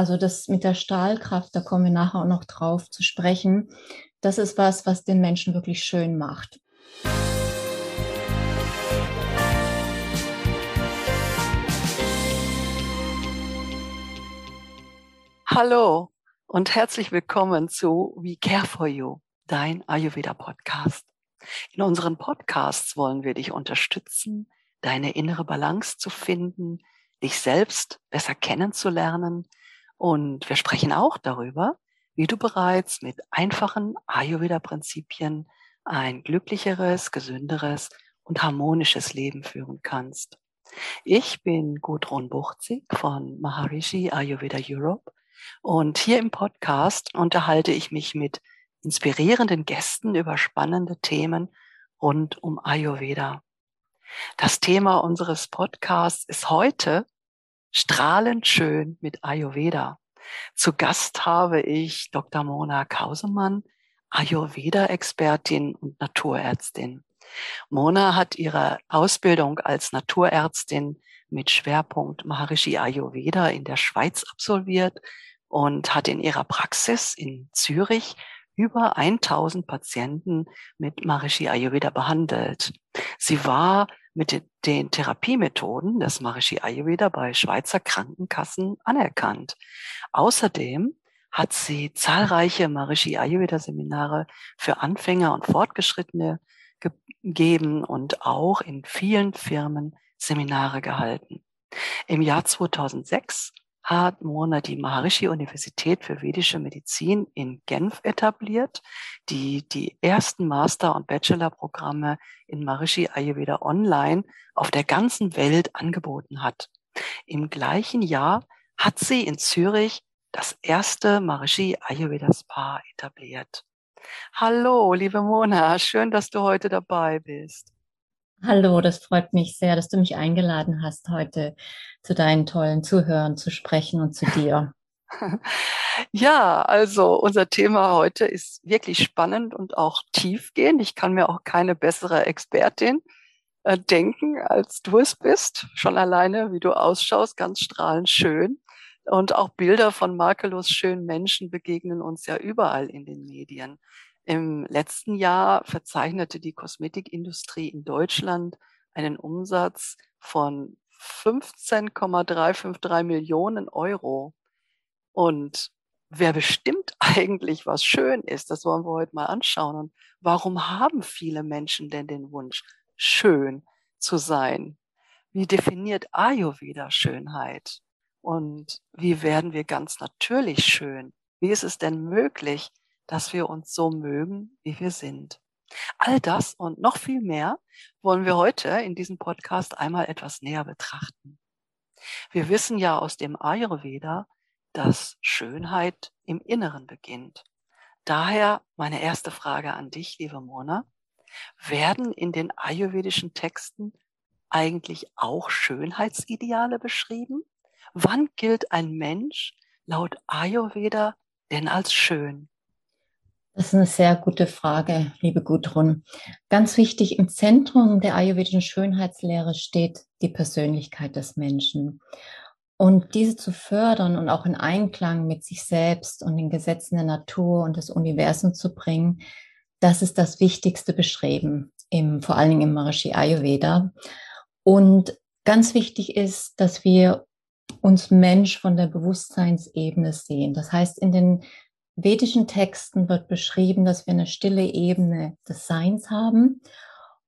also das mit der Stahlkraft, da kommen wir nachher auch noch drauf zu sprechen. Das ist was, was den Menschen wirklich schön macht. Hallo und herzlich willkommen zu We Care for You, dein Ayurveda Podcast. In unseren Podcasts wollen wir dich unterstützen, deine innere Balance zu finden, dich selbst besser kennenzulernen, und wir sprechen auch darüber, wie du bereits mit einfachen Ayurveda-Prinzipien ein glücklicheres, gesünderes und harmonisches Leben führen kannst. Ich bin Gudrun Buchzig von Maharishi Ayurveda Europe und hier im Podcast unterhalte ich mich mit inspirierenden Gästen über spannende Themen rund um Ayurveda. Das Thema unseres Podcasts ist heute strahlend schön mit Ayurveda. Zu Gast habe ich Dr. Mona Kausemann, Ayurveda-Expertin und Naturärztin. Mona hat ihre Ausbildung als Naturärztin mit Schwerpunkt Maharishi Ayurveda in der Schweiz absolviert und hat in ihrer Praxis in Zürich über 1000 Patienten mit Maharishi Ayurveda behandelt. Sie war mit den Therapiemethoden des Maharishi Ayurveda bei Schweizer Krankenkassen anerkannt. Außerdem hat sie zahlreiche Maharishi Ayurveda Seminare für Anfänger und Fortgeschrittene gegeben und auch in vielen Firmen Seminare gehalten. Im Jahr 2006 hat Mona die Maharishi Universität für vedische Medizin in Genf etabliert, die die ersten Master- und Bachelorprogramme in Maharishi Ayurveda online auf der ganzen Welt angeboten hat. Im gleichen Jahr hat sie in Zürich das erste Maharishi Ayurveda Spa etabliert. Hallo, liebe Mona, schön, dass du heute dabei bist. Hallo, das freut mich sehr, dass du mich eingeladen hast, heute zu deinen tollen Zuhörern zu sprechen und zu dir. Ja, also unser Thema heute ist wirklich spannend und auch tiefgehend. Ich kann mir auch keine bessere Expertin äh, denken, als du es bist. Schon alleine, wie du ausschaust, ganz strahlend schön. Und auch Bilder von makellos schönen Menschen begegnen uns ja überall in den Medien. Im letzten Jahr verzeichnete die Kosmetikindustrie in Deutschland einen Umsatz von 15,353 Millionen Euro. Und wer bestimmt eigentlich, was schön ist, das wollen wir heute mal anschauen. Und warum haben viele Menschen denn den Wunsch, schön zu sein? Wie definiert Ayurveda Schönheit? Und wie werden wir ganz natürlich schön? Wie ist es denn möglich, dass wir uns so mögen, wie wir sind. All das und noch viel mehr wollen wir heute in diesem Podcast einmal etwas näher betrachten. Wir wissen ja aus dem Ayurveda, dass Schönheit im Inneren beginnt. Daher meine erste Frage an dich, liebe Mona. Werden in den ayurvedischen Texten eigentlich auch Schönheitsideale beschrieben? Wann gilt ein Mensch laut Ayurveda denn als schön? Das ist eine sehr gute Frage, liebe Gudrun. Ganz wichtig, im Zentrum der ayurvedischen Schönheitslehre steht die Persönlichkeit des Menschen. Und diese zu fördern und auch in Einklang mit sich selbst und den Gesetzen der Natur und des Universums zu bringen, das ist das Wichtigste beschrieben, im, vor allen Dingen im Maharishi Ayurveda. Und ganz wichtig ist, dass wir uns Mensch von der Bewusstseinsebene sehen. Das heißt, in den vedischen Texten wird beschrieben, dass wir eine stille Ebene des Seins haben.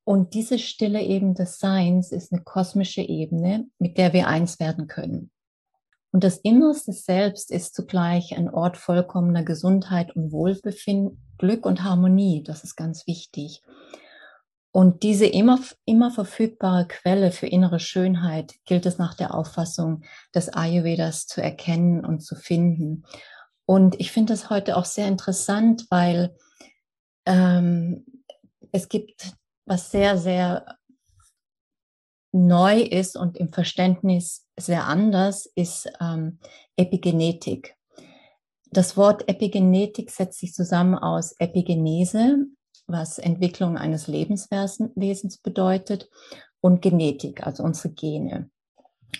Und diese stille Ebene des Seins ist eine kosmische Ebene, mit der wir eins werden können. Und das innerste Selbst ist zugleich ein Ort vollkommener Gesundheit und Wohlbefinden, Glück und Harmonie. Das ist ganz wichtig. Und diese immer, immer verfügbare Quelle für innere Schönheit gilt es nach der Auffassung des Ayurvedas zu erkennen und zu finden. Und ich finde das heute auch sehr interessant, weil ähm, es gibt was sehr, sehr neu ist und im Verständnis sehr anders, ist ähm, Epigenetik. Das Wort Epigenetik setzt sich zusammen aus Epigenese, was Entwicklung eines Lebenswesens bedeutet, und Genetik, also unsere Gene.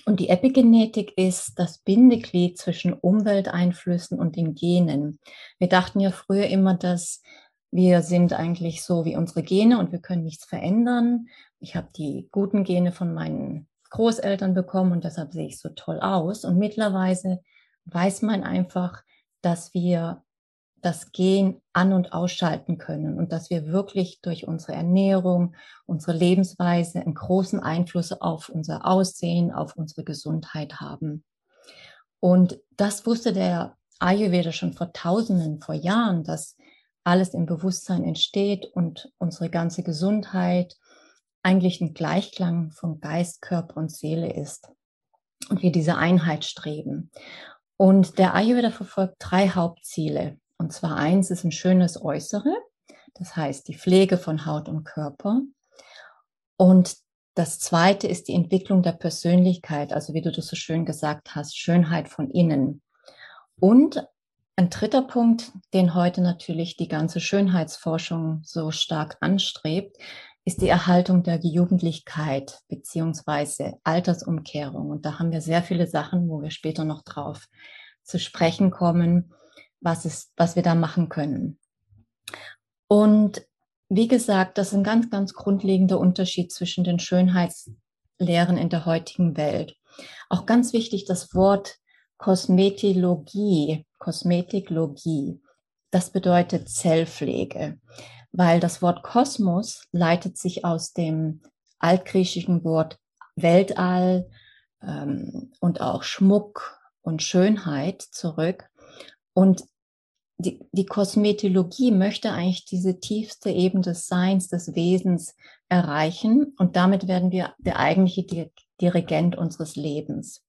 Und die Epigenetik ist das Bindeglied zwischen Umwelteinflüssen und den Genen. Wir dachten ja früher immer, dass wir sind eigentlich so wie unsere Gene und wir können nichts verändern. Ich habe die guten Gene von meinen Großeltern bekommen und deshalb sehe ich so toll aus. Und mittlerweile weiß man einfach, dass wir das Gen an- und ausschalten können und dass wir wirklich durch unsere Ernährung, unsere Lebensweise einen großen Einfluss auf unser Aussehen, auf unsere Gesundheit haben. Und das wusste der Ayurveda schon vor Tausenden, vor Jahren, dass alles im Bewusstsein entsteht und unsere ganze Gesundheit eigentlich ein Gleichklang von Geist, Körper und Seele ist und wir diese Einheit streben. Und der Ayurveda verfolgt drei Hauptziele. Und zwar eins ist ein schönes Äußere, das heißt die Pflege von Haut und Körper. Und das zweite ist die Entwicklung der Persönlichkeit, also wie du das so schön gesagt hast, Schönheit von innen. Und ein dritter Punkt, den heute natürlich die ganze Schönheitsforschung so stark anstrebt, ist die Erhaltung der Jugendlichkeit beziehungsweise Altersumkehrung. Und da haben wir sehr viele Sachen, wo wir später noch drauf zu sprechen kommen, was, ist, was wir da machen können. Und wie gesagt, das ist ein ganz, ganz grundlegender Unterschied zwischen den Schönheitslehren in der heutigen Welt. Auch ganz wichtig, das Wort Kosmetologie, Kosmetiklogie, das bedeutet Zellpflege, weil das Wort Kosmos leitet sich aus dem altgriechischen Wort Weltall ähm, und auch Schmuck und Schönheit zurück. Und die, die Kosmetologie möchte eigentlich diese tiefste Ebene des Seins, des Wesens erreichen und damit werden wir der eigentliche Dirigent unseres Lebens.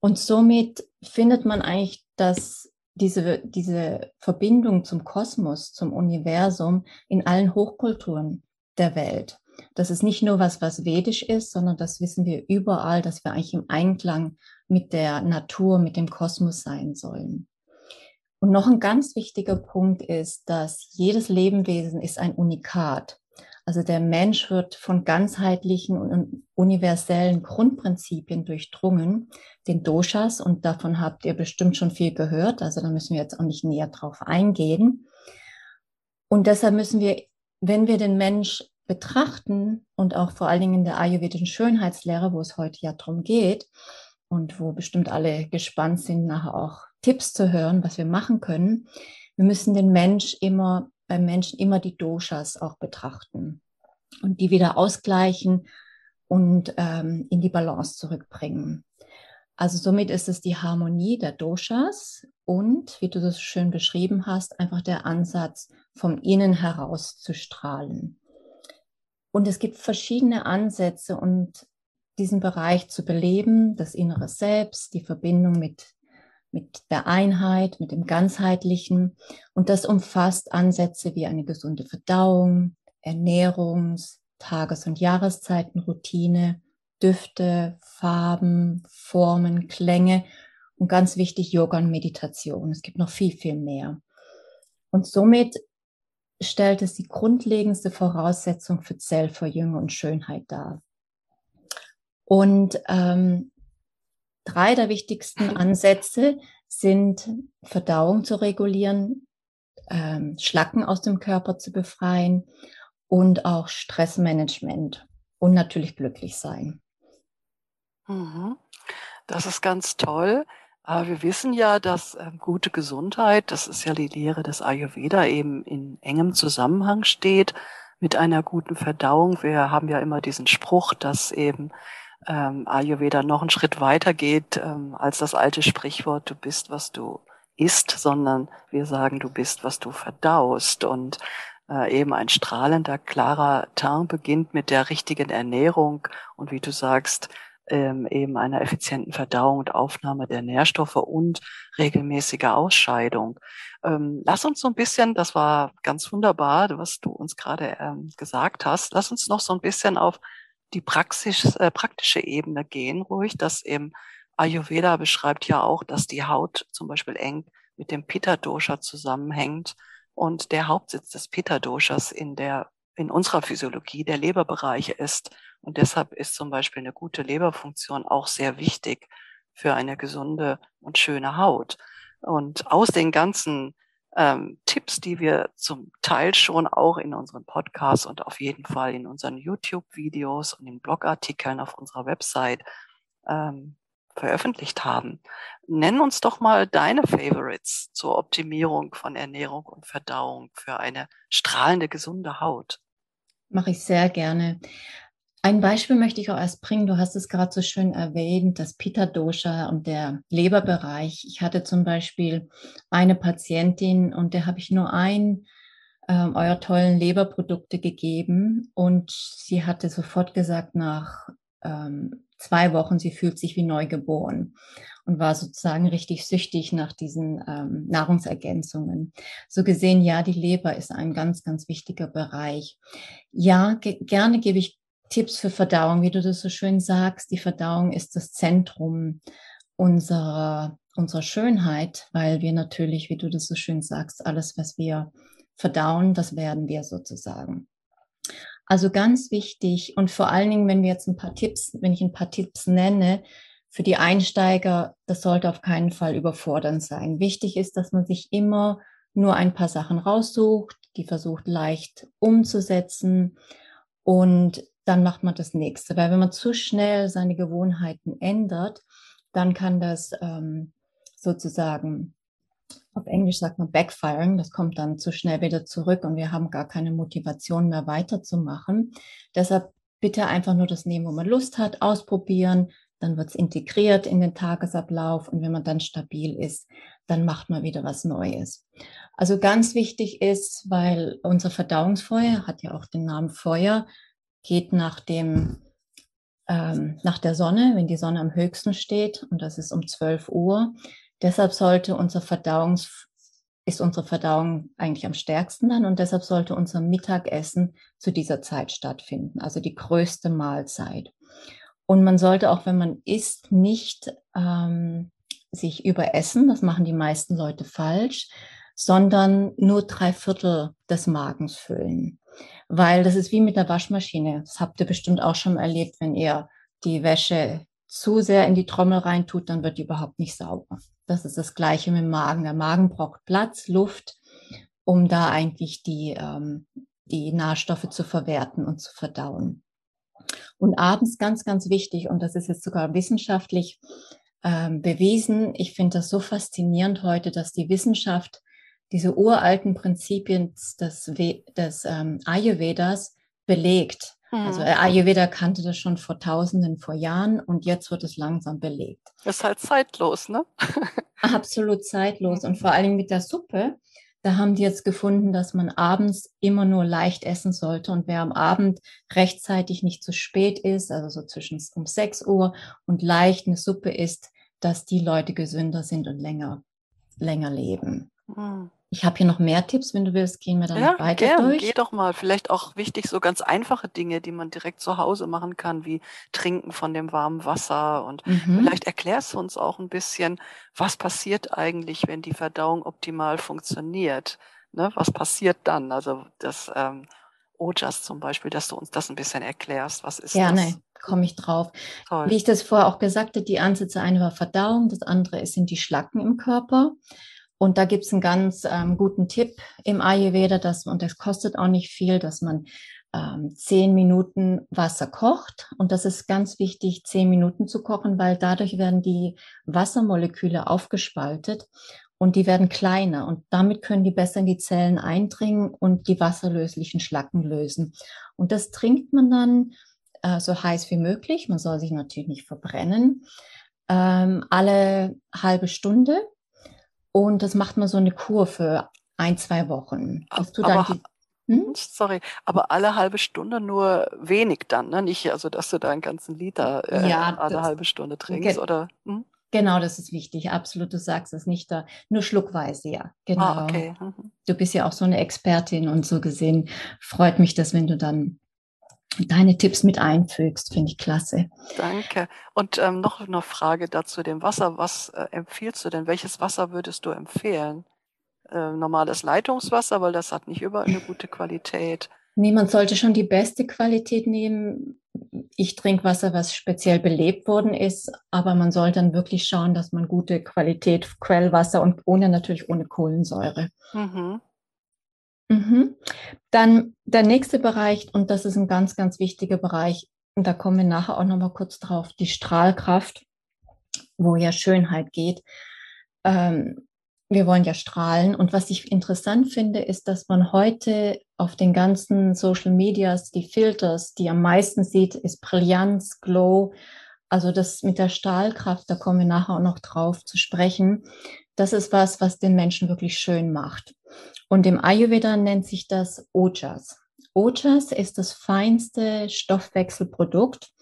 Und somit findet man eigentlich, dass diese, diese Verbindung zum Kosmos, zum Universum in allen Hochkulturen der Welt. Das ist nicht nur was, was vedisch ist, sondern das wissen wir überall, dass wir eigentlich im Einklang mit der Natur, mit dem Kosmos sein sollen. Und noch ein ganz wichtiger Punkt ist, dass jedes Lebewesen ist ein Unikat. Also der Mensch wird von ganzheitlichen und universellen Grundprinzipien durchdrungen, den Doshas, und davon habt ihr bestimmt schon viel gehört, also da müssen wir jetzt auch nicht näher drauf eingehen. Und deshalb müssen wir, wenn wir den Mensch betrachten und auch vor allen Dingen in der ayurvedischen Schönheitslehre, wo es heute ja drum geht, und wo bestimmt alle gespannt sind, nachher auch Tipps zu hören, was wir machen können. Wir müssen den Mensch immer, beim Menschen immer die Doshas auch betrachten und die wieder ausgleichen und ähm, in die Balance zurückbringen. Also somit ist es die Harmonie der Doshas und, wie du das schön beschrieben hast, einfach der Ansatz, vom Innen heraus zu strahlen. Und es gibt verschiedene Ansätze und diesen Bereich zu beleben, das innere Selbst, die Verbindung mit, mit der Einheit, mit dem Ganzheitlichen. Und das umfasst Ansätze wie eine gesunde Verdauung, Ernährungs-, Tages- und Jahreszeitenroutine, Düfte, Farben, Formen, Klänge und ganz wichtig Yoga und Meditation. Es gibt noch viel, viel mehr. Und somit stellt es die grundlegendste Voraussetzung für Zellverjüngung und Schönheit dar. Und ähm, drei der wichtigsten Ansätze sind Verdauung zu regulieren, ähm, Schlacken aus dem Körper zu befreien und auch Stressmanagement und natürlich glücklich sein. Mhm. Das ist ganz toll. Wir wissen ja, dass äh, gute Gesundheit, das ist ja die Lehre des Ayurveda, eben in engem Zusammenhang steht mit einer guten Verdauung. Wir haben ja immer diesen Spruch, dass eben ähm, Ayurveda noch einen Schritt weiter geht ähm, als das alte Sprichwort, du bist, was du isst, sondern wir sagen, du bist, was du verdaust. Und äh, eben ein strahlender, klarer Teint beginnt mit der richtigen Ernährung und wie du sagst, ähm, eben einer effizienten Verdauung und Aufnahme der Nährstoffe und regelmäßiger Ausscheidung. Ähm, lass uns so ein bisschen, das war ganz wunderbar, was du uns gerade ähm, gesagt hast, lass uns noch so ein bisschen auf die Praxis, äh, praktische Ebene gehen, ruhig, dass eben Ayurveda beschreibt ja auch, dass die Haut zum Beispiel eng mit dem Pitta-Dosha zusammenhängt und der Hauptsitz des Pitta-Doshas in der in unserer Physiologie der Leberbereich ist. Und deshalb ist zum Beispiel eine gute Leberfunktion auch sehr wichtig für eine gesunde und schöne Haut. Und aus den ganzen ähm, Tipps, die wir zum Teil schon auch in unseren Podcasts und auf jeden Fall in unseren YouTube-Videos und in Blogartikeln auf unserer Website ähm, veröffentlicht haben. Nenn uns doch mal deine Favorites zur Optimierung von Ernährung und Verdauung für eine strahlende, gesunde Haut. Mache ich sehr gerne. Ein Beispiel möchte ich auch erst bringen. Du hast es gerade so schön erwähnt, das Pitta Dosha und der Leberbereich. Ich hatte zum Beispiel eine Patientin und der habe ich nur ein ähm, euer tollen Leberprodukte gegeben und sie hatte sofort gesagt nach ähm, zwei Wochen, sie fühlt sich wie neugeboren und war sozusagen richtig süchtig nach diesen ähm, Nahrungsergänzungen. So gesehen, ja, die Leber ist ein ganz, ganz wichtiger Bereich. Ja, ge gerne gebe ich Tipps für Verdauung, wie du das so schön sagst. Die Verdauung ist das Zentrum unserer, unserer Schönheit, weil wir natürlich, wie du das so schön sagst, alles, was wir verdauen, das werden wir sozusagen. Also ganz wichtig und vor allen Dingen, wenn wir jetzt ein paar Tipps, wenn ich ein paar Tipps nenne, für die Einsteiger, das sollte auf keinen Fall überfordernd sein. Wichtig ist, dass man sich immer nur ein paar Sachen raussucht, die versucht leicht umzusetzen und dann macht man das nächste. Weil wenn man zu schnell seine Gewohnheiten ändert, dann kann das ähm, sozusagen auf Englisch sagt man backfiring, das kommt dann zu schnell wieder zurück und wir haben gar keine Motivation mehr weiterzumachen. Deshalb bitte einfach nur das nehmen, wo man Lust hat, ausprobieren, dann wird es integriert in den Tagesablauf und wenn man dann stabil ist, dann macht man wieder was Neues. Also ganz wichtig ist, weil unser Verdauungsfeuer hat ja auch den Namen Feuer, geht nach dem ähm, nach der Sonne, wenn die Sonne am höchsten steht und das ist um 12 Uhr, Deshalb sollte unser Verdauungs ist unsere Verdauung eigentlich am stärksten dann und deshalb sollte unser Mittagessen zu dieser Zeit stattfinden, also die größte Mahlzeit. Und man sollte auch, wenn man isst, nicht ähm, sich überessen, das machen die meisten Leute falsch, sondern nur drei Viertel des Magens füllen. Weil das ist wie mit der Waschmaschine. Das habt ihr bestimmt auch schon erlebt, wenn ihr die Wäsche zu sehr in die Trommel reintut, dann wird die überhaupt nicht sauber. Das ist das Gleiche mit dem Magen. Der Magen braucht Platz, Luft, um da eigentlich die, ähm, die Nährstoffe zu verwerten und zu verdauen. Und abends ganz, ganz wichtig, und das ist jetzt sogar wissenschaftlich ähm, bewiesen, ich finde das so faszinierend heute, dass die Wissenschaft diese uralten Prinzipien des, des ähm, Ayurvedas belegt. Also hm. Ayurveda kannte das schon vor Tausenden, vor Jahren und jetzt wird es langsam belegt. Ist halt zeitlos, ne? Absolut zeitlos und vor allen Dingen mit der Suppe. Da haben die jetzt gefunden, dass man abends immer nur leicht essen sollte und wer am Abend rechtzeitig nicht zu spät ist, also so zwischen um 6 Uhr und leicht eine Suppe isst, dass die Leute gesünder sind und länger, länger leben. Mhm. Ich habe hier noch mehr Tipps, wenn du willst, gehen wir dann ja, weiter gern. durch. Geh doch mal. Vielleicht auch wichtig, so ganz einfache Dinge, die man direkt zu Hause machen kann, wie trinken von dem warmen Wasser. Und mhm. vielleicht erklärst du uns auch ein bisschen, was passiert eigentlich, wenn die Verdauung optimal funktioniert. Ne? Was passiert dann? Also das ähm, Ojas zum Beispiel, dass du uns das ein bisschen erklärst. Was ist Gerne. das? komme ich drauf. Toll. Wie ich das vorher auch gesagt habe, die Ansätze, eine war Verdauung, das andere sind die Schlacken im Körper. Und da gibt's einen ganz ähm, guten Tipp im Ayurveda, dass, und das kostet auch nicht viel, dass man ähm, zehn Minuten Wasser kocht. Und das ist ganz wichtig, zehn Minuten zu kochen, weil dadurch werden die Wassermoleküle aufgespaltet und die werden kleiner. Und damit können die besser in die Zellen eindringen und die wasserlöslichen Schlacken lösen. Und das trinkt man dann äh, so heiß wie möglich. Man soll sich natürlich nicht verbrennen. Ähm, alle halbe Stunde und das macht man so eine Kur für ein, zwei Wochen. Dass du dann die, hm? Sorry, aber alle halbe Stunde nur wenig dann, ne? Nicht, also dass du da einen ganzen Liter äh, ja, alle das, halbe Stunde trinkst, oder? Hm? Genau, das ist wichtig. Absolut, du sagst es nicht da. Nur schluckweise, ja. Genau. Ah, okay. Mhm. Du bist ja auch so eine Expertin und so gesehen freut mich das, wenn du dann deine Tipps mit einfügst. Finde ich klasse. Danke. Und ähm, noch eine Frage dazu dem Wasser. Was äh, empfiehlst du denn? Welches Wasser würdest du empfehlen? Äh, normales Leitungswasser, weil das hat nicht überall eine gute Qualität. Niemand sollte schon die beste Qualität nehmen. Ich trinke Wasser, was speziell belebt worden ist, aber man sollte dann wirklich schauen, dass man gute Qualität Quellwasser und ohne natürlich ohne Kohlensäure. Mhm. Mhm. Dann der nächste Bereich, und das ist ein ganz, ganz wichtiger Bereich, und da kommen wir nachher auch nochmal kurz drauf, die Strahlkraft, wo ja Schönheit geht. Ähm, wir wollen ja strahlen. Und was ich interessant finde, ist, dass man heute auf den ganzen Social Medias die Filters, die am meisten sieht, ist Brillanz, Glow. Also das mit der Strahlkraft, da kommen wir nachher auch noch drauf zu sprechen. Das ist was, was den Menschen wirklich schön macht. Und im Ayurveda nennt sich das Ojas. Ojas ist das feinste Stoffwechselprodukt,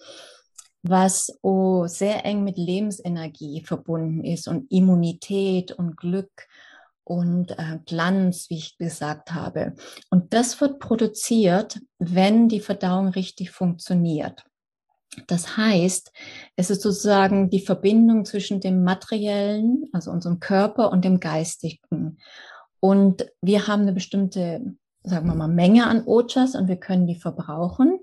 was oh, sehr eng mit Lebensenergie verbunden ist und Immunität und Glück und äh, Glanz, wie ich gesagt habe. Und das wird produziert, wenn die Verdauung richtig funktioniert. Das heißt, es ist sozusagen die Verbindung zwischen dem materiellen, also unserem Körper und dem geistigen. Und wir haben eine bestimmte, sagen wir mal, Menge an Ojas und wir können die verbrauchen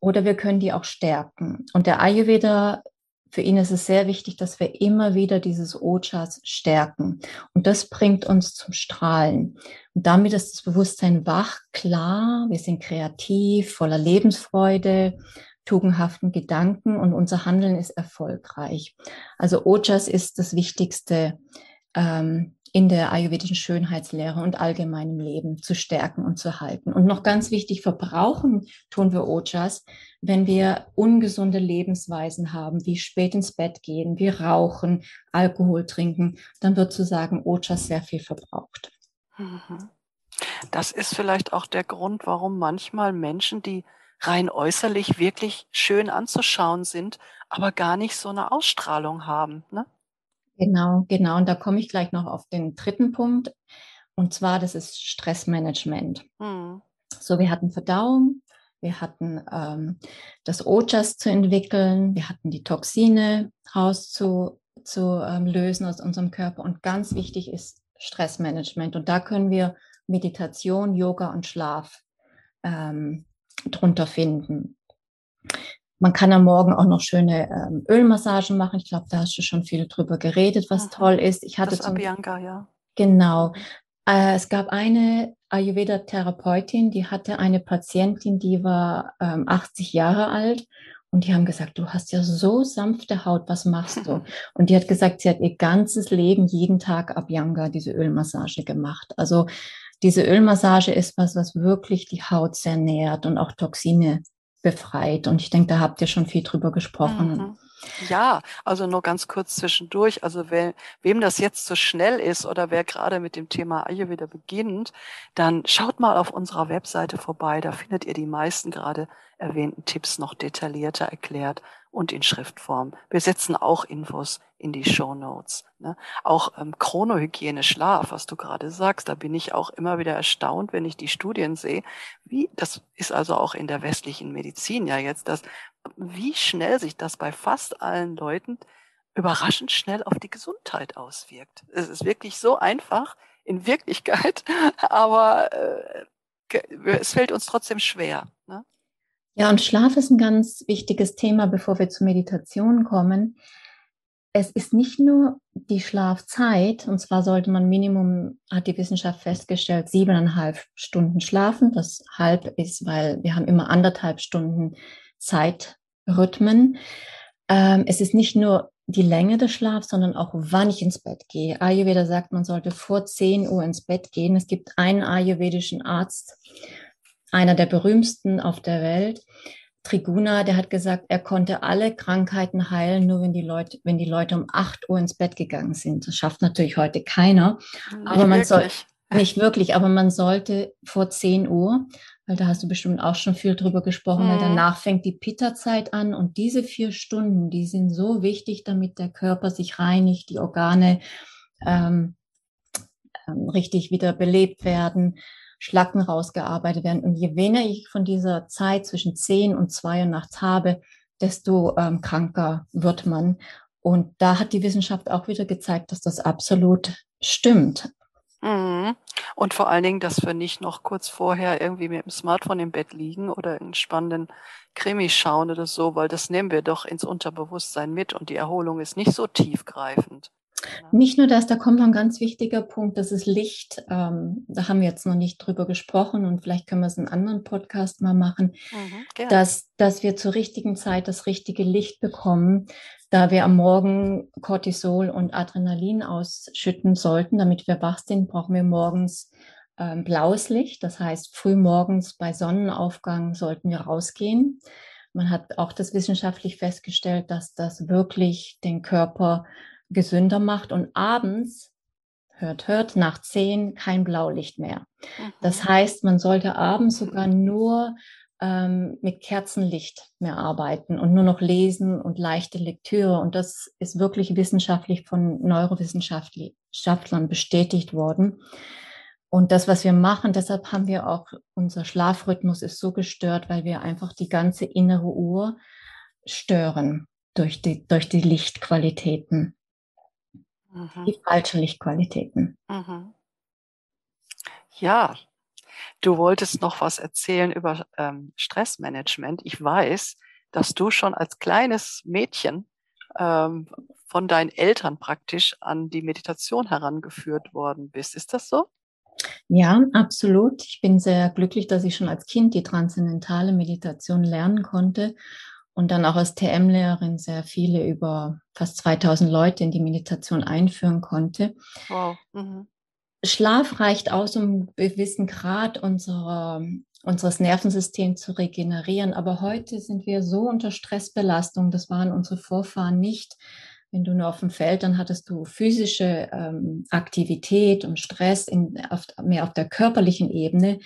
oder wir können die auch stärken. Und der Ayurveda, für ihn ist es sehr wichtig, dass wir immer wieder dieses Ojas stärken. Und das bringt uns zum Strahlen. Und damit ist das Bewusstsein wach, klar, wir sind kreativ, voller Lebensfreude, tugendhaften Gedanken und unser Handeln ist erfolgreich. Also Ojas ist das Wichtigste ähm, in der ayurvedischen Schönheitslehre und allgemeinem Leben zu stärken und zu halten. Und noch ganz wichtig, verbrauchen tun wir Ojas, wenn wir ungesunde Lebensweisen haben, wie spät ins Bett gehen, wie rauchen, Alkohol trinken, dann wird zu sagen Ojas sehr viel verbraucht. Mhm. Das ist vielleicht auch der Grund, warum manchmal Menschen, die rein äußerlich wirklich schön anzuschauen sind, aber gar nicht so eine Ausstrahlung haben. Ne? Genau, genau. Und da komme ich gleich noch auf den dritten Punkt. Und zwar, das ist Stressmanagement. Mhm. So, wir hatten Verdauung, wir hatten ähm, das Ojas zu entwickeln, wir hatten die Toxine rauszulösen zu, ähm, lösen aus unserem Körper. Und ganz wichtig ist Stressmanagement. Und da können wir Meditation, Yoga und Schlaf ähm, drunter finden. Man kann am Morgen auch noch schöne ähm, Ölmassagen machen. Ich glaube, da hast du schon viel drüber geredet, was Aha. toll ist. Ich hatte das Abhyanga, ja. Genau. Äh, es gab eine Ayurveda-Therapeutin, die hatte eine Patientin, die war ähm, 80 Jahre alt und die haben gesagt, du hast ja so sanfte Haut, was machst du? Und die hat gesagt, sie hat ihr ganzes Leben jeden Tag Abhyanga, diese Ölmassage gemacht. Also diese Ölmassage ist was, was wirklich die Haut sehr nährt und auch Toxine befreit. Und ich denke, da habt ihr schon viel drüber gesprochen. Mhm. Ja, also nur ganz kurz zwischendurch. Also wer, wem das jetzt zu so schnell ist oder wer gerade mit dem Thema Ayurveda beginnt, dann schaut mal auf unserer Webseite vorbei. Da findet ihr die meisten gerade erwähnten Tipps noch detaillierter erklärt und in Schriftform. Wir setzen auch Infos in die Show Notes. Ne? Auch ähm, Chronohygiene, Schlaf, was du gerade sagst, da bin ich auch immer wieder erstaunt, wenn ich die Studien sehe. Wie, das ist also auch in der westlichen Medizin ja jetzt, dass, wie schnell sich das bei fast allen Leuten überraschend schnell auf die Gesundheit auswirkt. Es ist wirklich so einfach in Wirklichkeit, aber äh, es fällt uns trotzdem schwer. Ja, und Schlaf ist ein ganz wichtiges Thema, bevor wir zur Meditation kommen. Es ist nicht nur die Schlafzeit, und zwar sollte man Minimum, hat die Wissenschaft festgestellt, siebeneinhalb Stunden schlafen. Das halb ist, weil wir haben immer anderthalb Stunden Zeitrhythmen. Ähm, es ist nicht nur die Länge des Schlafs, sondern auch wann ich ins Bett gehe. Ayurveda sagt, man sollte vor 10 Uhr ins Bett gehen. Es gibt einen ayurvedischen Arzt, einer der berühmtesten auf der Welt, Triguna, der hat gesagt, er konnte alle Krankheiten heilen, nur wenn die Leute, wenn die Leute um 8 Uhr ins Bett gegangen sind. Das schafft natürlich heute keiner. Nicht aber man soll nicht wirklich, aber man sollte vor 10 Uhr, weil da hast du bestimmt auch schon viel drüber gesprochen, mhm. weil danach fängt die Pitta-Zeit an und diese vier Stunden, die sind so wichtig, damit der Körper sich reinigt, die Organe ähm, ähm richtig wieder belebt werden. Schlacken rausgearbeitet werden. Und je weniger ich von dieser Zeit zwischen 10 und 2 Uhr nachts habe, desto ähm, kranker wird man. Und da hat die Wissenschaft auch wieder gezeigt, dass das absolut stimmt. Mhm. Und vor allen Dingen, dass wir nicht noch kurz vorher irgendwie mit dem Smartphone im Bett liegen oder einen spannenden Krimi schauen oder so, weil das nehmen wir doch ins Unterbewusstsein mit und die Erholung ist nicht so tiefgreifend. Nicht nur das, da kommt noch ein ganz wichtiger Punkt, das ist Licht. Ähm, da haben wir jetzt noch nicht drüber gesprochen und vielleicht können wir es in einem anderen Podcast mal machen, mhm, dass, dass wir zur richtigen Zeit das richtige Licht bekommen, da wir am Morgen Cortisol und Adrenalin ausschütten sollten, damit wir wach sind, brauchen wir morgens ähm, blaues Licht. Das heißt, früh morgens bei Sonnenaufgang sollten wir rausgehen. Man hat auch das wissenschaftlich festgestellt, dass das wirklich den Körper gesünder macht und abends, hört, hört, nach zehn kein Blaulicht mehr. Mhm. Das heißt, man sollte abends sogar nur ähm, mit Kerzenlicht mehr arbeiten und nur noch lesen und leichte Lektüre. Und das ist wirklich wissenschaftlich von Neurowissenschaftlern bestätigt worden. Und das, was wir machen, deshalb haben wir auch, unser Schlafrhythmus ist so gestört, weil wir einfach die ganze innere Uhr stören durch die, durch die Lichtqualitäten. Mhm. Die falschen Lichtqualitäten. Mhm. Ja, du wolltest noch was erzählen über ähm, Stressmanagement. Ich weiß, dass du schon als kleines Mädchen ähm, von deinen Eltern praktisch an die Meditation herangeführt worden bist. Ist das so? Ja, absolut. Ich bin sehr glücklich, dass ich schon als Kind die transzendentale Meditation lernen konnte und dann auch als TM-Lehrerin sehr viele über fast 2000 Leute in die Meditation einführen konnte. Wow. Mhm. Schlaf reicht aus, um einen gewissen Grad unserer, unseres Nervensystems zu regenerieren. Aber heute sind wir so unter Stressbelastung, das waren unsere Vorfahren nicht. Wenn du nur auf dem Feld, dann hattest du physische ähm, Aktivität und Stress in, auf, mehr auf der körperlichen Ebene.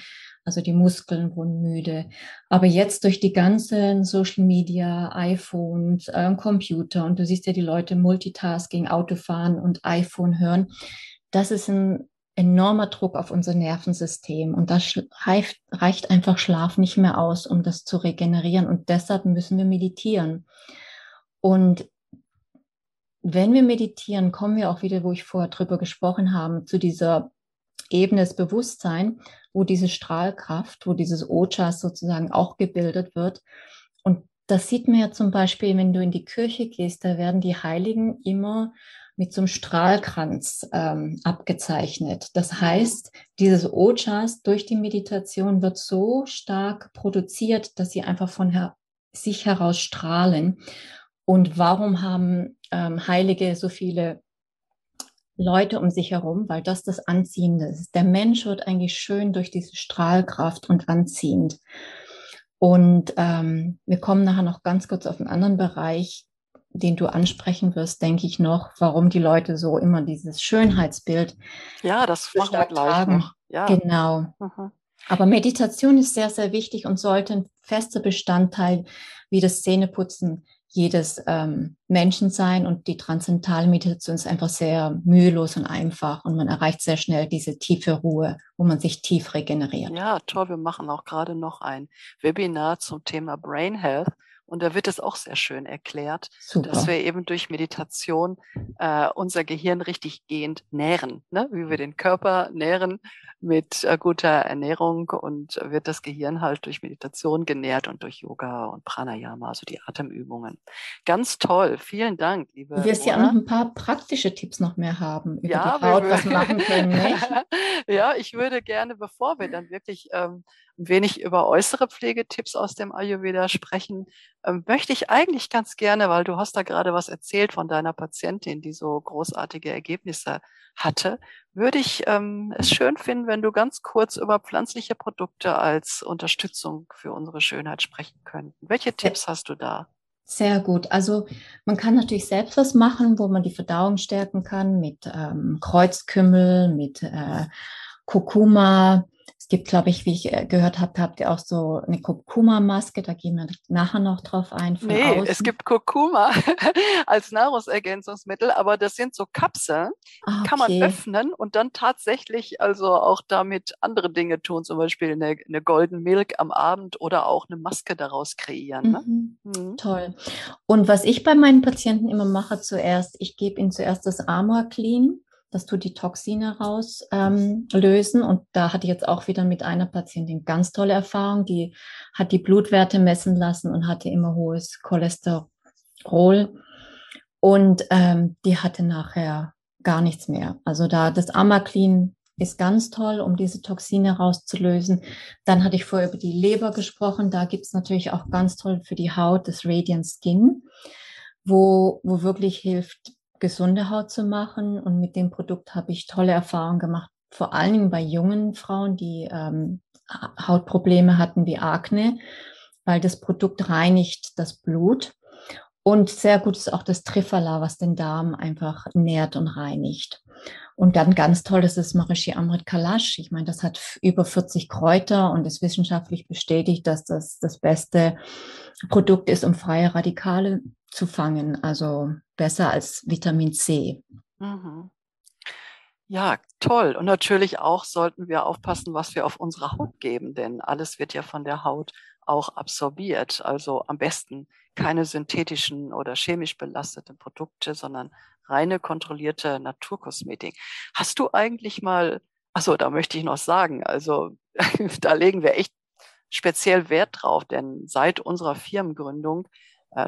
Also die Muskeln wurden müde. Aber jetzt durch die ganzen Social Media, iPhones, äh, Computer und du siehst ja die Leute Multitasking, Autofahren und iPhone hören, das ist ein enormer Druck auf unser Nervensystem und das reicht, reicht einfach Schlaf nicht mehr aus, um das zu regenerieren und deshalb müssen wir meditieren. Und wenn wir meditieren, kommen wir auch wieder, wo ich vorher drüber gesprochen habe, zu dieser Ebene des Bewusstseins, wo diese Strahlkraft, wo dieses Ojas sozusagen auch gebildet wird. Und das sieht man ja zum Beispiel, wenn du in die Kirche gehst, da werden die Heiligen immer mit so einem Strahlkranz ähm, abgezeichnet. Das heißt, dieses Ojas durch die Meditation wird so stark produziert, dass sie einfach von her sich heraus strahlen. Und warum haben ähm, Heilige so viele Leute um sich herum, weil das das Anziehende ist. Der Mensch wird eigentlich schön durch diese Strahlkraft und anziehend. Und ähm, wir kommen nachher noch ganz kurz auf einen anderen Bereich, den du ansprechen wirst, denke ich noch, warum die Leute so immer dieses Schönheitsbild. Ja, das machen wir gleich tragen. noch. Ja. Genau. Mhm. Aber Meditation ist sehr, sehr wichtig und sollte ein fester Bestandteil wie das Zähneputzen jedes ähm, Menschen und die transzendentale Meditation ist einfach sehr mühelos und einfach und man erreicht sehr schnell diese tiefe Ruhe, wo man sich tief regeneriert. Ja, toll. Wir machen auch gerade noch ein Webinar zum Thema Brain Health und da wird es auch sehr schön erklärt, Super. dass wir eben durch Meditation äh, unser Gehirn richtig gehend nähren, ne? wie wir den Körper nähren mit äh, guter Ernährung und wird das Gehirn halt durch Meditation genährt und durch Yoga und Pranayama, also die Atemübungen. Ganz toll. Vielen Dank, liebe. Du wirst ja auch noch ein paar praktische Tipps noch mehr haben über ja, die Haut, was machen können. ja, ich würde gerne, bevor wir dann wirklich ähm, wenig über äußere Pflegetipps aus dem Ayurveda sprechen, ähm, möchte ich eigentlich ganz gerne, weil du hast da gerade was erzählt von deiner Patientin, die so großartige Ergebnisse hatte, würde ich ähm, es schön finden, wenn du ganz kurz über pflanzliche Produkte als Unterstützung für unsere Schönheit sprechen könntest. Welche Tipps hast du da? Sehr gut. Also man kann natürlich selbst was machen, wo man die Verdauung stärken kann mit ähm, Kreuzkümmel, mit äh, Kurkuma, gibt, glaube ich, wie ich äh, gehört habe, habt ihr auch so eine Kurkuma-Maske, da gehen wir nachher noch drauf ein. nee, außen. es gibt Kurkuma als Nahrungsergänzungsmittel, aber das sind so Kapseln, ah, okay. kann man öffnen und dann tatsächlich also auch damit andere Dinge tun, zum Beispiel eine, eine Golden Milk am Abend oder auch eine Maske daraus kreieren. Ne? Mhm. Mhm. Toll. Und was ich bei meinen Patienten immer mache zuerst, ich gebe ihnen zuerst das Armor Clean Das tut die Toxine rauslösen. Ähm, und da hatte ich jetzt auch wieder mit einer Patientin ganz tolle Erfahrung. Die hat die Blutwerte messen lassen und hatte immer hohes Cholesterol. Und ähm, die hatte nachher gar nichts mehr. Also da das Amaclin ist ganz toll, um diese Toxine rauszulösen. Dann hatte ich vorher über die Leber gesprochen. Da gibt es natürlich auch ganz toll für die Haut das Radiant Skin, wo, wo wirklich hilft, gesunde Haut zu machen. Und mit dem Produkt habe ich tolle Erfahrungen gemacht, vor allen Dingen bei jungen Frauen, die ähm, Hautprobleme hatten wie Akne, weil das Produkt reinigt das Blut. Und sehr gut ist auch das Trifala, was den Darm einfach nährt und reinigt. Und dann ganz toll, das ist Marishi Amrit Kalash. Ich meine, das hat über 40 Kräuter und ist wissenschaftlich bestätigt, dass das das beste Produkt ist, um freie Radikale zu fangen. Also besser als Vitamin C. Mhm. Ja, toll. Und natürlich auch sollten wir aufpassen, was wir auf unsere Haut geben, denn alles wird ja von der Haut auch absorbiert. Also am besten keine synthetischen oder chemisch belasteten Produkte, sondern reine kontrollierte Naturkosmetik. Hast du eigentlich mal, also da möchte ich noch sagen, also da legen wir echt speziell Wert drauf, denn seit unserer Firmengründung,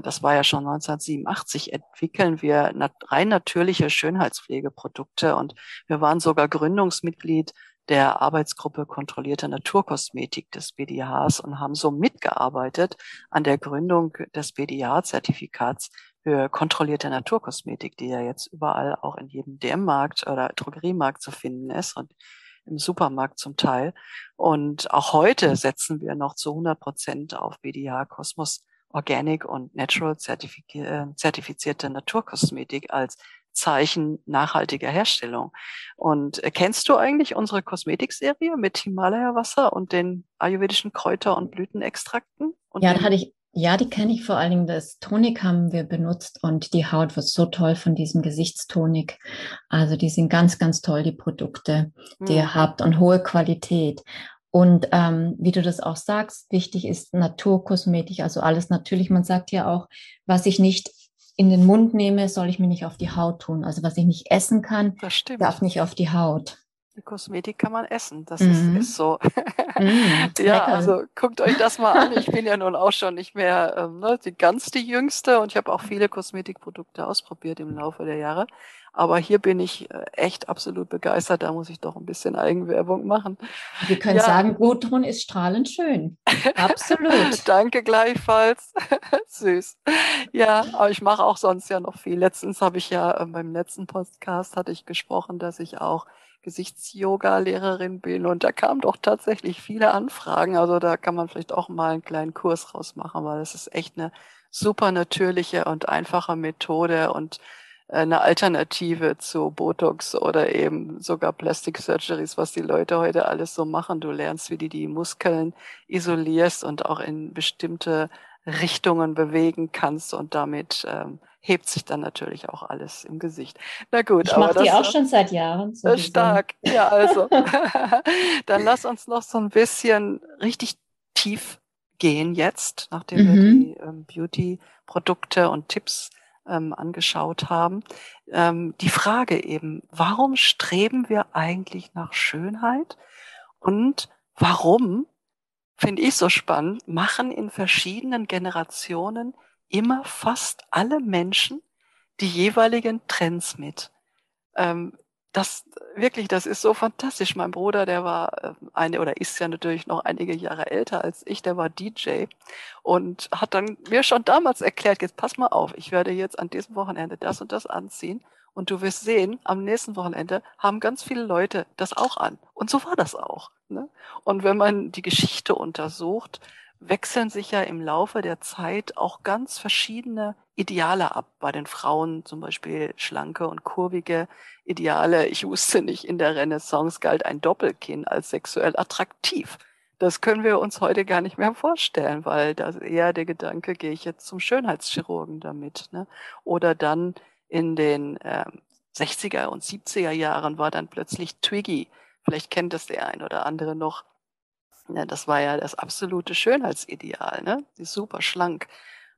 das war ja schon 1987, entwickeln wir rein natürliche Schönheitspflegeprodukte und wir waren sogar Gründungsmitglied der Arbeitsgruppe kontrollierte Naturkosmetik des BDHs und haben so mitgearbeitet an der Gründung des BDH-Zertifikats für kontrollierte Naturkosmetik, die ja jetzt überall auch in jedem DM-Markt oder Drogeriemarkt zu finden ist und im Supermarkt zum Teil. Und auch heute setzen wir noch zu 100 Prozent auf BDH Kosmos Organic und Natural äh, zertifizierte Naturkosmetik als Zeichen nachhaltiger Herstellung. Und äh, kennst du eigentlich unsere Kosmetikserie mit Himalaya-Wasser und den ayurvedischen Kräuter- und Blütenextrakten? Und ja, da hatte ich, ja, die kenne ich vor allen Dingen. Das Tonik haben wir benutzt und die Haut wird so toll von diesem Gesichtstonik. Also die sind ganz, ganz toll, die Produkte, die mhm. ihr habt und hohe Qualität. Und ähm, wie du das auch sagst, wichtig ist Naturkosmetik, also alles natürlich. Man sagt ja auch, was ich nicht in den Mund nehme, soll ich mir nicht auf die Haut tun. Also was ich nicht essen kann, darf nicht auf die Haut. Die Kosmetik kann man essen, das mhm. ist, ist, so. Mhm, ja, also guckt euch das mal an. Ich bin ja nun auch schon nicht mehr ähm, ne, die ganz die Jüngste und ich habe auch viele Kosmetikprodukte ausprobiert im Laufe der Jahre. Aber hier bin ich äh, echt absolut begeistert. Da muss ich doch ein bisschen Eigenwerbung machen. Wir können ja. sagen, Gudrun ist strahlend schön. Absolut. Danke gleichfalls. Süß. Ja, aber ich mache auch sonst ja noch viel. Letztens habe ich ja äh, beim letzten Podcast hatte ich gesprochen, dass ich auch Gesichtsyoga-Lehrerin bin und da kamen doch tatsächlich viele Anfragen. Also da kann man vielleicht auch mal einen kleinen Kurs rausmachen, weil das ist echt eine super natürliche und einfache Methode und eine Alternative zu Botox oder eben sogar Plastic Surgeries, was die Leute heute alles so machen. Du lernst, wie du die Muskeln isolierst und auch in bestimmte Richtungen bewegen kannst und damit ähm, hebt sich dann natürlich auch alles im Gesicht. Na gut, ich mache die auch schon seit Jahren. So stark, ja also. dann lass uns noch so ein bisschen richtig tief gehen jetzt, nachdem mhm. wir die ähm, Beauty-Produkte und Tipps ähm, angeschaut haben. Ähm, die Frage eben, warum streben wir eigentlich nach Schönheit und warum, finde ich so spannend, machen in verschiedenen Generationen immer fast alle Menschen die jeweiligen Trends mit. Ähm, das wirklich, das ist so fantastisch. Mein Bruder, der war ähm, eine oder ist ja natürlich noch einige Jahre älter als ich, der war DJ und hat dann mir schon damals erklärt, jetzt pass mal auf, ich werde jetzt an diesem Wochenende das und das anziehen und du wirst sehen, am nächsten Wochenende haben ganz viele Leute das auch an. Und so war das auch. Ne? Und wenn man die Geschichte untersucht, wechseln sich ja im Laufe der Zeit auch ganz verschiedene Ideale ab. Bei den Frauen zum Beispiel schlanke und kurvige Ideale. Ich wusste nicht, in der Renaissance galt ein Doppelkinn als sexuell attraktiv. Das können wir uns heute gar nicht mehr vorstellen, weil da eher der Gedanke, gehe ich jetzt zum Schönheitschirurgen damit. Ne? Oder dann in den äh, 60er und 70er Jahren war dann plötzlich Twiggy. Vielleicht kennt das der ein oder andere noch ja, das war ja das absolute Schönheitsideal, ne? Die super schlank.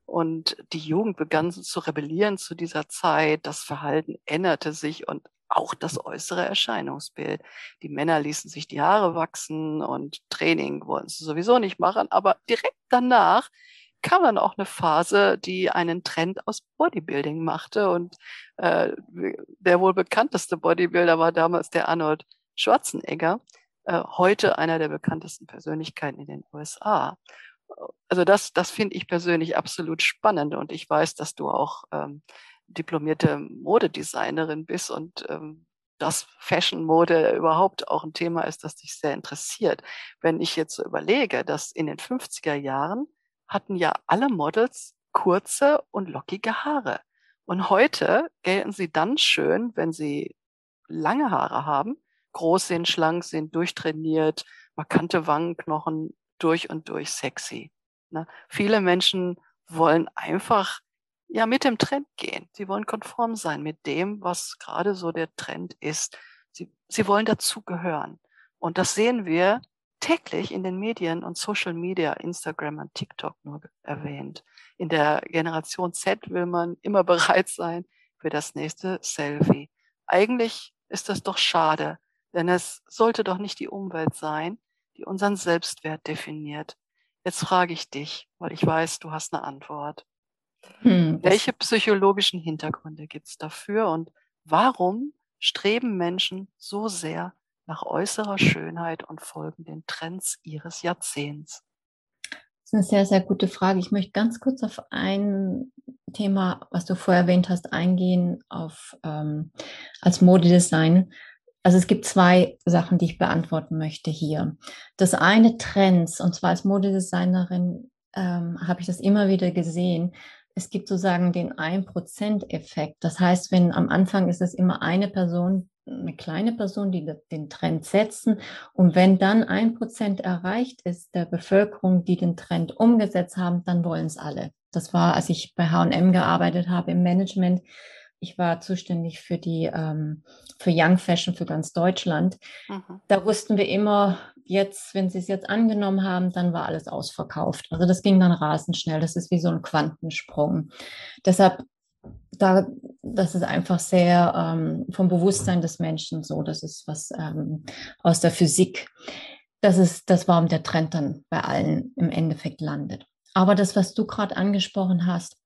Und die Jugend begann zu rebellieren zu dieser Zeit. Das Verhalten änderte sich und auch das äußere Erscheinungsbild. Die Männer ließen sich die Haare wachsen und Training wollten sie sowieso nicht machen, aber direkt danach kam dann auch eine Phase, die einen Trend aus Bodybuilding machte und äh, der wohl bekannteste Bodybuilder war damals der Arnold Schwarzenegger, äh, heute einer der bekanntesten Persönlichkeiten in den USA. Also das, das finde ich persönlich absolut spannend und ich weiß, dass du auch ähm, diplomierte Modedesignerin bist und ähm, dass Fashion-Mode überhaupt auch ein Thema ist, das dich sehr interessiert. Wenn ich jetzt so überlege, dass in den 50er Jahren hatten ja alle Models kurze und lockige Haare. Und heute gelten sie dann schön, wenn sie lange Haare haben, groß sind, schlank sind, durchtrainiert, markante Wangenknochen, durch und durch sexy. Ne? Viele Menschen wollen einfach ja mit dem Trend gehen. Sie wollen konform sein mit dem, was gerade so der Trend ist. Sie, sie wollen dazugehören. Und das sehen wir täglich in den Medien und Social Media, Instagram und TikTok nur erwähnt. In der Generation Z will man immer bereit sein für das nächste Selfie. Eigentlich ist das doch schade, denn es sollte doch nicht die Umwelt sein, die unseren Selbstwert definiert. Jetzt frage ich dich, weil ich weiß, du hast eine Antwort. Hm, Welche psychologischen Hintergründe gibt es dafür und warum streben Menschen so sehr nach äußerer Schönheit und folgen den Trends ihres Jahrzehnts? Das ist eine sehr, sehr gute Frage. Ich möchte ganz kurz auf ein Thema, was du vorher erwähnt hast, eingehen, auf, ähm, als Modedesign. Also es gibt zwei Sachen, die ich beantworten möchte hier. Das eine Trends, und zwar als Modedesignerin ähm, habe ich das immer wieder gesehen, es gibt sozusagen den 1%-Effekt. Das heißt, wenn am Anfang ist es immer eine Person, eine kleine Person, die den Trend setzen. Und wenn dann ein Prozent erreicht ist der Bevölkerung, die den Trend umgesetzt haben, dann wollen es alle. Das war, als ich bei H&M gearbeitet habe im Management. Ich war zuständig für die ähm, für Young Fashion für ganz Deutschland. Mhm. Da wussten wir immer, jetzt, wenn sie es jetzt angenommen haben, dann war alles ausverkauft. Also das ging dann rasend schnell. Das ist wie so ein Quantensprung. Deshalb, da, das ist einfach sehr ähm, vom Bewusstsein des Menschen so. Das ist was ähm, aus der Physik. Das ist das, warum der Trend dann bei allen im Endeffekt landet. Aber das, was du gerade angesprochen hast,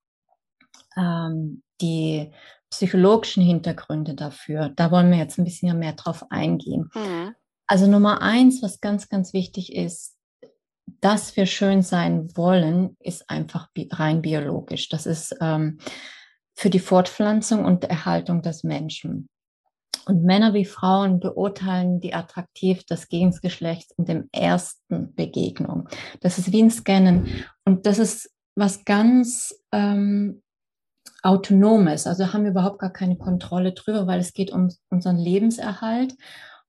ähm, die psychologischen Hintergründe dafür, da wollen wir jetzt ein bisschen mehr drauf eingehen. Mhm. Also Nummer eins, was ganz, ganz wichtig ist, dass wir schön sein wollen, ist einfach rein biologisch. Das ist ähm, für die Fortpflanzung und Erhaltung des Menschen. Und Männer wie Frauen beurteilen die attraktiv des Gegengeschlechts in der ersten Begegnung. Das ist wie ein Scannen. Und das ist was ganz ähm, Autonomes. Also haben wir überhaupt gar keine Kontrolle drüber, weil es geht um unseren Lebenserhalt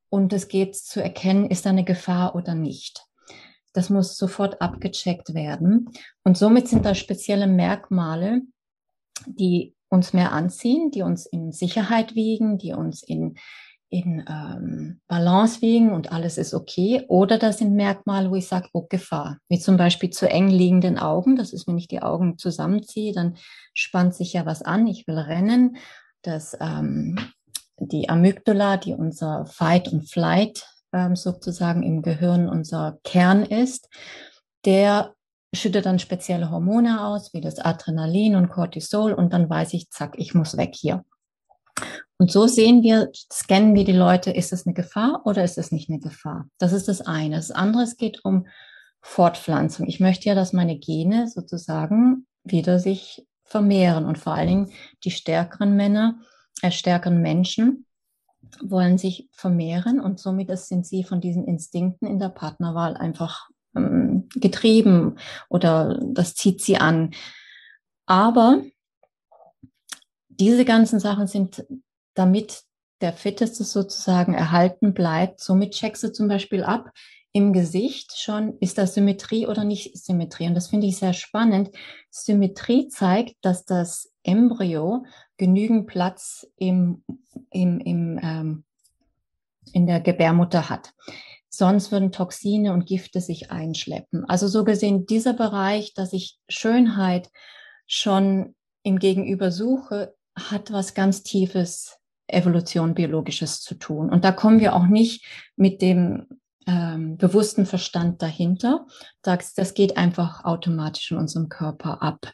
und es geht zu erkennen, ist da eine Gefahr oder nicht. Das muss sofort abgecheckt werden. Und somit sind da spezielle Merkmale, die uns mehr anziehen, die uns in Sicherheit wiegen, die uns in, in ähm, Balance wiegen und alles ist okay. Oder das sind Merkmale, wo ich sage, oh, Gefahr. Wie zum Beispiel zu eng liegenden Augen. Das ist, wenn ich die Augen zusammenziehe, dann spannt sich ja was an. Ich will rennen. Das ähm, die Amygdala, die unser Fight und Flight ähm, sozusagen im Gehirn unser Kern ist, der schüttet dann spezielle Hormone aus, wie das Adrenalin und Cortisol, und dann weiß ich, zack, ich muss weg hier. Und so sehen wir, scannen wir die Leute, ist es eine Gefahr oder ist es nicht eine Gefahr? Das ist das eine. Das andere, es geht um Fortpflanzung. Ich möchte ja, dass meine Gene sozusagen wieder sich vermehren und vor allen Dingen die stärkeren Männer äh, stärkeren Menschen wollen sich vermehren und somit sind sie von diesen Instinkten in der Partnerwahl einfach ähm, getrieben oder das zieht sie an. Aber diese ganzen Sachen sind, damit der Fitteste sozusagen erhalten bleibt, somit checkst du zum Beispiel ab, im Gesicht schon, ist da Symmetrie oder nicht Symmetrie? Und das finde ich sehr spannend. Symmetrie zeigt, dass das Embryo genügend Platz im, im, im, ähm, in der Gebärmutter hat. Sonst würden Toxine und Gifte sich einschleppen. Also so gesehen, dieser Bereich, dass ich Schönheit schon im Gegenüber suche, hat was ganz Tiefes Evolution, Biologisches zu tun. Und da kommen wir auch nicht mit dem ähm, bewussten Verstand dahinter. Das, das geht einfach automatisch in unserem Körper ab.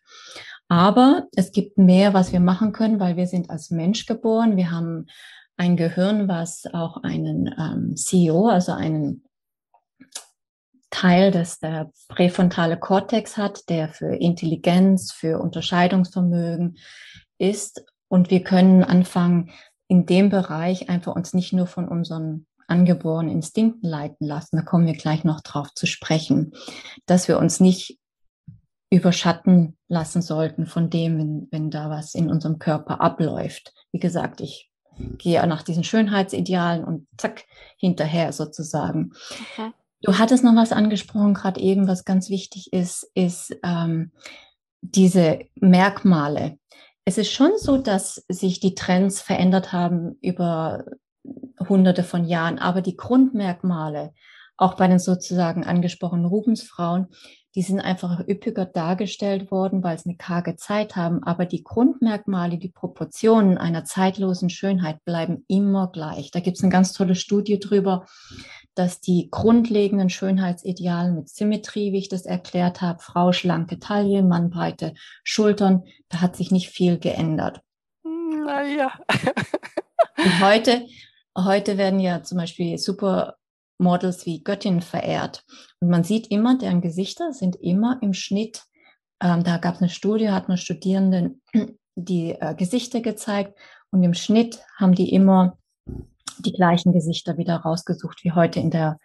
Aber es gibt mehr, was wir machen können, weil wir sind als Mensch geboren. Wir haben ein Gehirn, was auch einen ähm, CEO, also einen Teil des der präfrontale Kortex hat, der für Intelligenz, für Unterscheidungsvermögen ist. Und wir können anfangen, in dem Bereich einfach uns nicht nur von unseren angeborenen Instinkten leiten lassen. Da kommen wir gleich noch drauf zu sprechen, dass wir uns nicht überschatten lassen sollten von dem, wenn, wenn da was in unserem Körper abläuft. Wie gesagt, ich gehe nach diesen Schönheitsidealen und zack, hinterher sozusagen. Okay. Du hattest noch was angesprochen, gerade eben, was ganz wichtig ist, ist ähm, diese Merkmale. Es ist schon so, dass sich die Trends verändert haben über hunderte von Jahren, aber die Grundmerkmale, auch bei den sozusagen angesprochenen Rubensfrauen, die sind einfach üppiger dargestellt worden, weil sie eine karge Zeit haben. Aber die Grundmerkmale, die Proportionen einer zeitlosen Schönheit bleiben immer gleich. Da gibt es eine ganz tolle Studie drüber, dass die grundlegenden Schönheitsideale mit Symmetrie, wie ich das erklärt habe, Frau schlanke Taille, Mann breite Schultern, da hat sich nicht viel geändert. Naja. Und heute, heute werden ja zum Beispiel Supermodels wie Göttinnen verehrt. Und man sieht immer, deren Gesichter sind immer im Schnitt. Ähm, da gab es eine Studie, hat man Studierenden die äh, Gesichter gezeigt und im Schnitt haben die immer die gleichen Gesichter wieder rausgesucht, wie heute in der,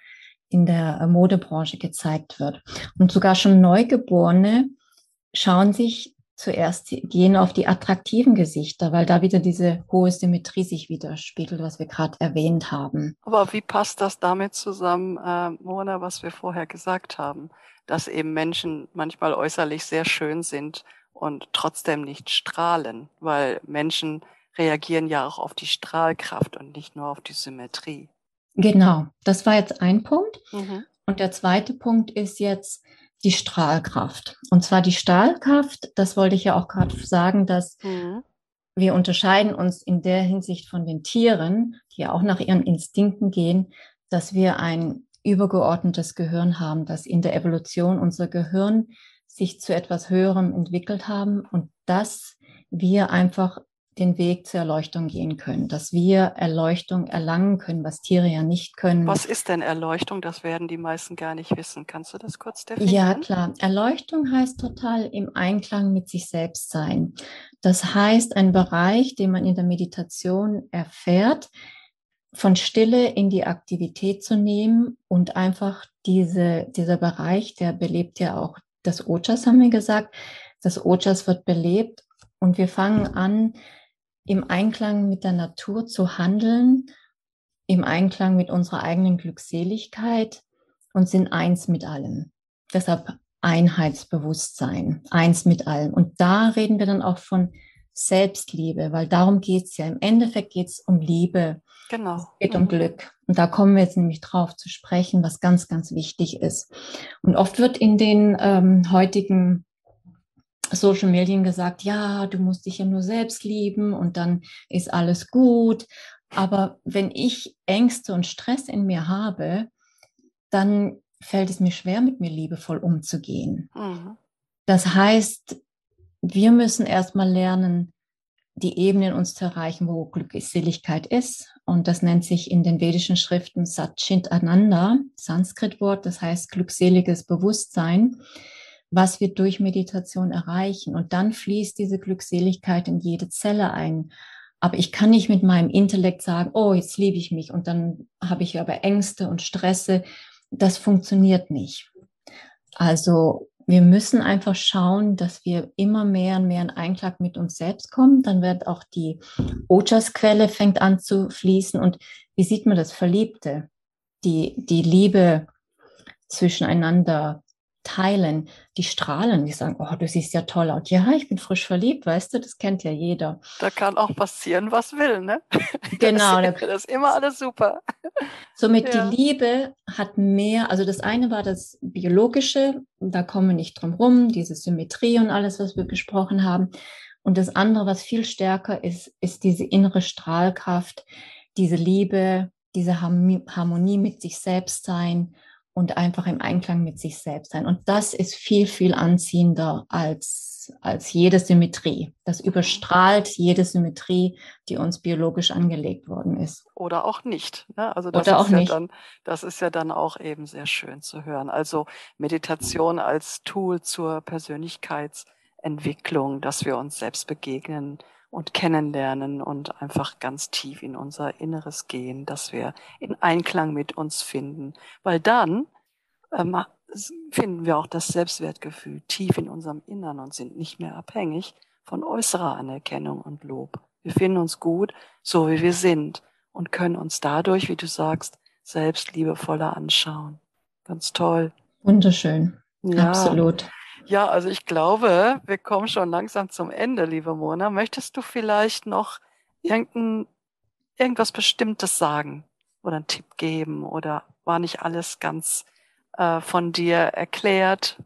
in der äh, Modebranche gezeigt wird. Und sogar schon Neugeborene schauen sich zuerst, gehen auf die attraktiven Gesichter, weil da wieder diese hohe Symmetrie sich widerspiegelt, was wir gerade erwähnt haben. Aber wie passt das damit zusammen, äh, Mona, was wir vorher gesagt haben, dass eben Menschen manchmal äußerlich sehr schön sind und trotzdem nicht strahlen, weil Menschen reagieren ja auch auf die Strahlkraft und nicht nur auf die Symmetrie. Genau, das war jetzt ein Punkt. Mhm. Und der zweite Punkt ist jetzt die Strahlkraft. Und zwar die Strahlkraft, das wollte ich ja auch gerade sagen, dass mhm. wir unterscheiden uns in der Hinsicht von den Tieren, die ja auch nach ihren Instinkten gehen, dass wir ein übergeordnetes Gehirn haben, dass in der Evolution unser Gehirn sich zu etwas Höherem entwickelt haben und dass wir einfach den Weg zur Erleuchtung gehen können, dass wir Erleuchtung erlangen können, was Tiere ja nicht können. Was ist denn Erleuchtung? Das werden die meisten gar nicht wissen. Kannst du das kurz definieren? Ja, klar. Erleuchtung heißt total im Einklang mit sich selbst sein. Das heißt, ein Bereich, den man in der Meditation erfährt, von Stille in die Aktivität zu nehmen und einfach diese, dieser Bereich, der belebt ja auch das Ojas, haben wir gesagt. Das Ojas wird belebt und wir fangen an, im Einklang mit der Natur zu handeln, im Einklang mit unserer eigenen Glückseligkeit und sind eins mit allem. Deshalb Einheitsbewusstsein, eins mit allem. Und da reden wir dann auch von Selbstliebe, weil darum geht's ja. Im Endeffekt geht's um Liebe. Genau. Es geht um mhm. Glück. Und da kommen wir jetzt nämlich drauf zu sprechen, was ganz, ganz wichtig ist. Und oft wird in den ähm, heutigen Social Medien gesagt, ja, du musst dich ja nur selbst lieben und dann ist alles gut. Aber wenn ich Ängste und Stress in mir habe, dann fällt es mir schwer, mit mir liebevoll umzugehen. Mhm. Das heißt, wir müssen erstmal lernen, die Ebene in uns zu erreichen, wo Glückseligkeit ist. Und das nennt sich in den vedischen Schriften Satchit Ananda, Sanskritwort, das heißt glückseliges Bewusstsein was wir durch Meditation erreichen. Und dann fließt diese Glückseligkeit in jede Zelle ein. Aber ich kann nicht mit meinem Intellekt sagen, oh, jetzt liebe ich mich und dann habe ich aber Ängste und Stresse. Das funktioniert nicht. Also wir müssen einfach schauen, dass wir immer mehr und mehr in Einklang mit uns selbst kommen. Dann wird auch die Ojas-Quelle fängt an zu fließen. Und wie sieht man das? Verliebte, die, die Liebe zwischeneinander teilen, die strahlen, die sagen, oh, du siehst ja toll aus. Ja, ich bin frisch verliebt, weißt du, das kennt ja jeder. Da kann auch passieren, was will, ne? Genau. Das, das ist immer alles super. Somit ja. die Liebe hat mehr, also das eine war das Biologische, da kommen wir nicht drum rum, diese Symmetrie und alles, was wir besprochen haben. Und das andere, was viel stärker ist, ist diese innere Strahlkraft, diese Liebe, diese Harmonie mit sich selbst sein und einfach im Einklang mit sich selbst sein. Und das ist viel, viel anziehender als, als jede Symmetrie. Das überstrahlt jede Symmetrie, die uns biologisch angelegt worden ist. Oder auch nicht. Ne? Also das Oder ist auch ja nicht. Dann, das ist ja dann auch eben sehr schön zu hören. Also Meditation als Tool zur Persönlichkeitsentwicklung, dass wir uns selbst begegnen und kennenlernen und einfach ganz tief in unser Inneres gehen, dass wir in Einklang mit uns finden. Weil dann ähm, finden wir auch das Selbstwertgefühl tief in unserem Innern und sind nicht mehr abhängig von äußerer Anerkennung und Lob. Wir finden uns gut, so wie wir sind und können uns dadurch, wie du sagst, selbst liebevoller anschauen. Ganz toll. Wunderschön. Ja. Absolut. Ja, also ich glaube, wir kommen schon langsam zum Ende, liebe Mona. Möchtest du vielleicht noch irgendein, irgendwas Bestimmtes sagen oder einen Tipp geben oder war nicht alles ganz äh, von dir erklärt?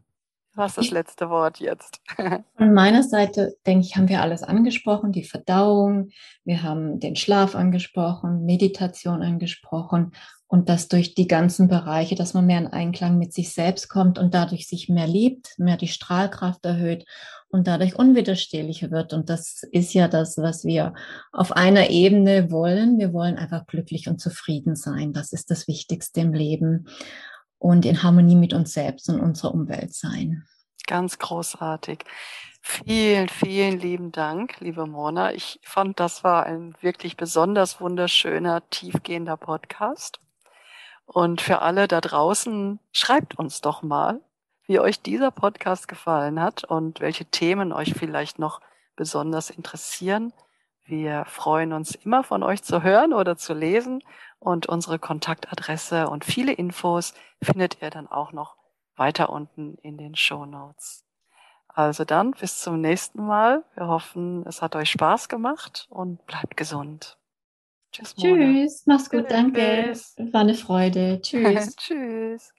Du hast das letzte Wort jetzt. Von meiner Seite, denke ich, haben wir alles angesprochen, die Verdauung, wir haben den Schlaf angesprochen, Meditation angesprochen und das durch die ganzen Bereiche, dass man mehr in Einklang mit sich selbst kommt und dadurch sich mehr liebt, mehr die Strahlkraft erhöht und dadurch unwiderstehlicher wird. Und das ist ja das, was wir auf einer Ebene wollen. Wir wollen einfach glücklich und zufrieden sein. Das ist das Wichtigste im Leben und in Harmonie mit uns selbst und unserer Umwelt sein. Ganz großartig. Vielen, vielen lieben Dank, liebe Mona. Ich fand, das war ein wirklich besonders wunderschöner, tiefgehender Podcast. Und für alle da draußen, schreibt uns doch mal, wie euch dieser Podcast gefallen hat und welche Themen euch vielleicht noch besonders interessieren. Wir freuen uns immer von euch zu hören oder zu lesen und unsere Kontaktadresse und viele Infos findet ihr dann auch noch weiter unten in den Show Notes. Also dann bis zum nächsten Mal. Wir hoffen, es hat euch Spaß gemacht und bleibt gesund. Tschüss. Tschüss. Mach's gut. Danke. War eine Freude. Tschüss. Tschüss.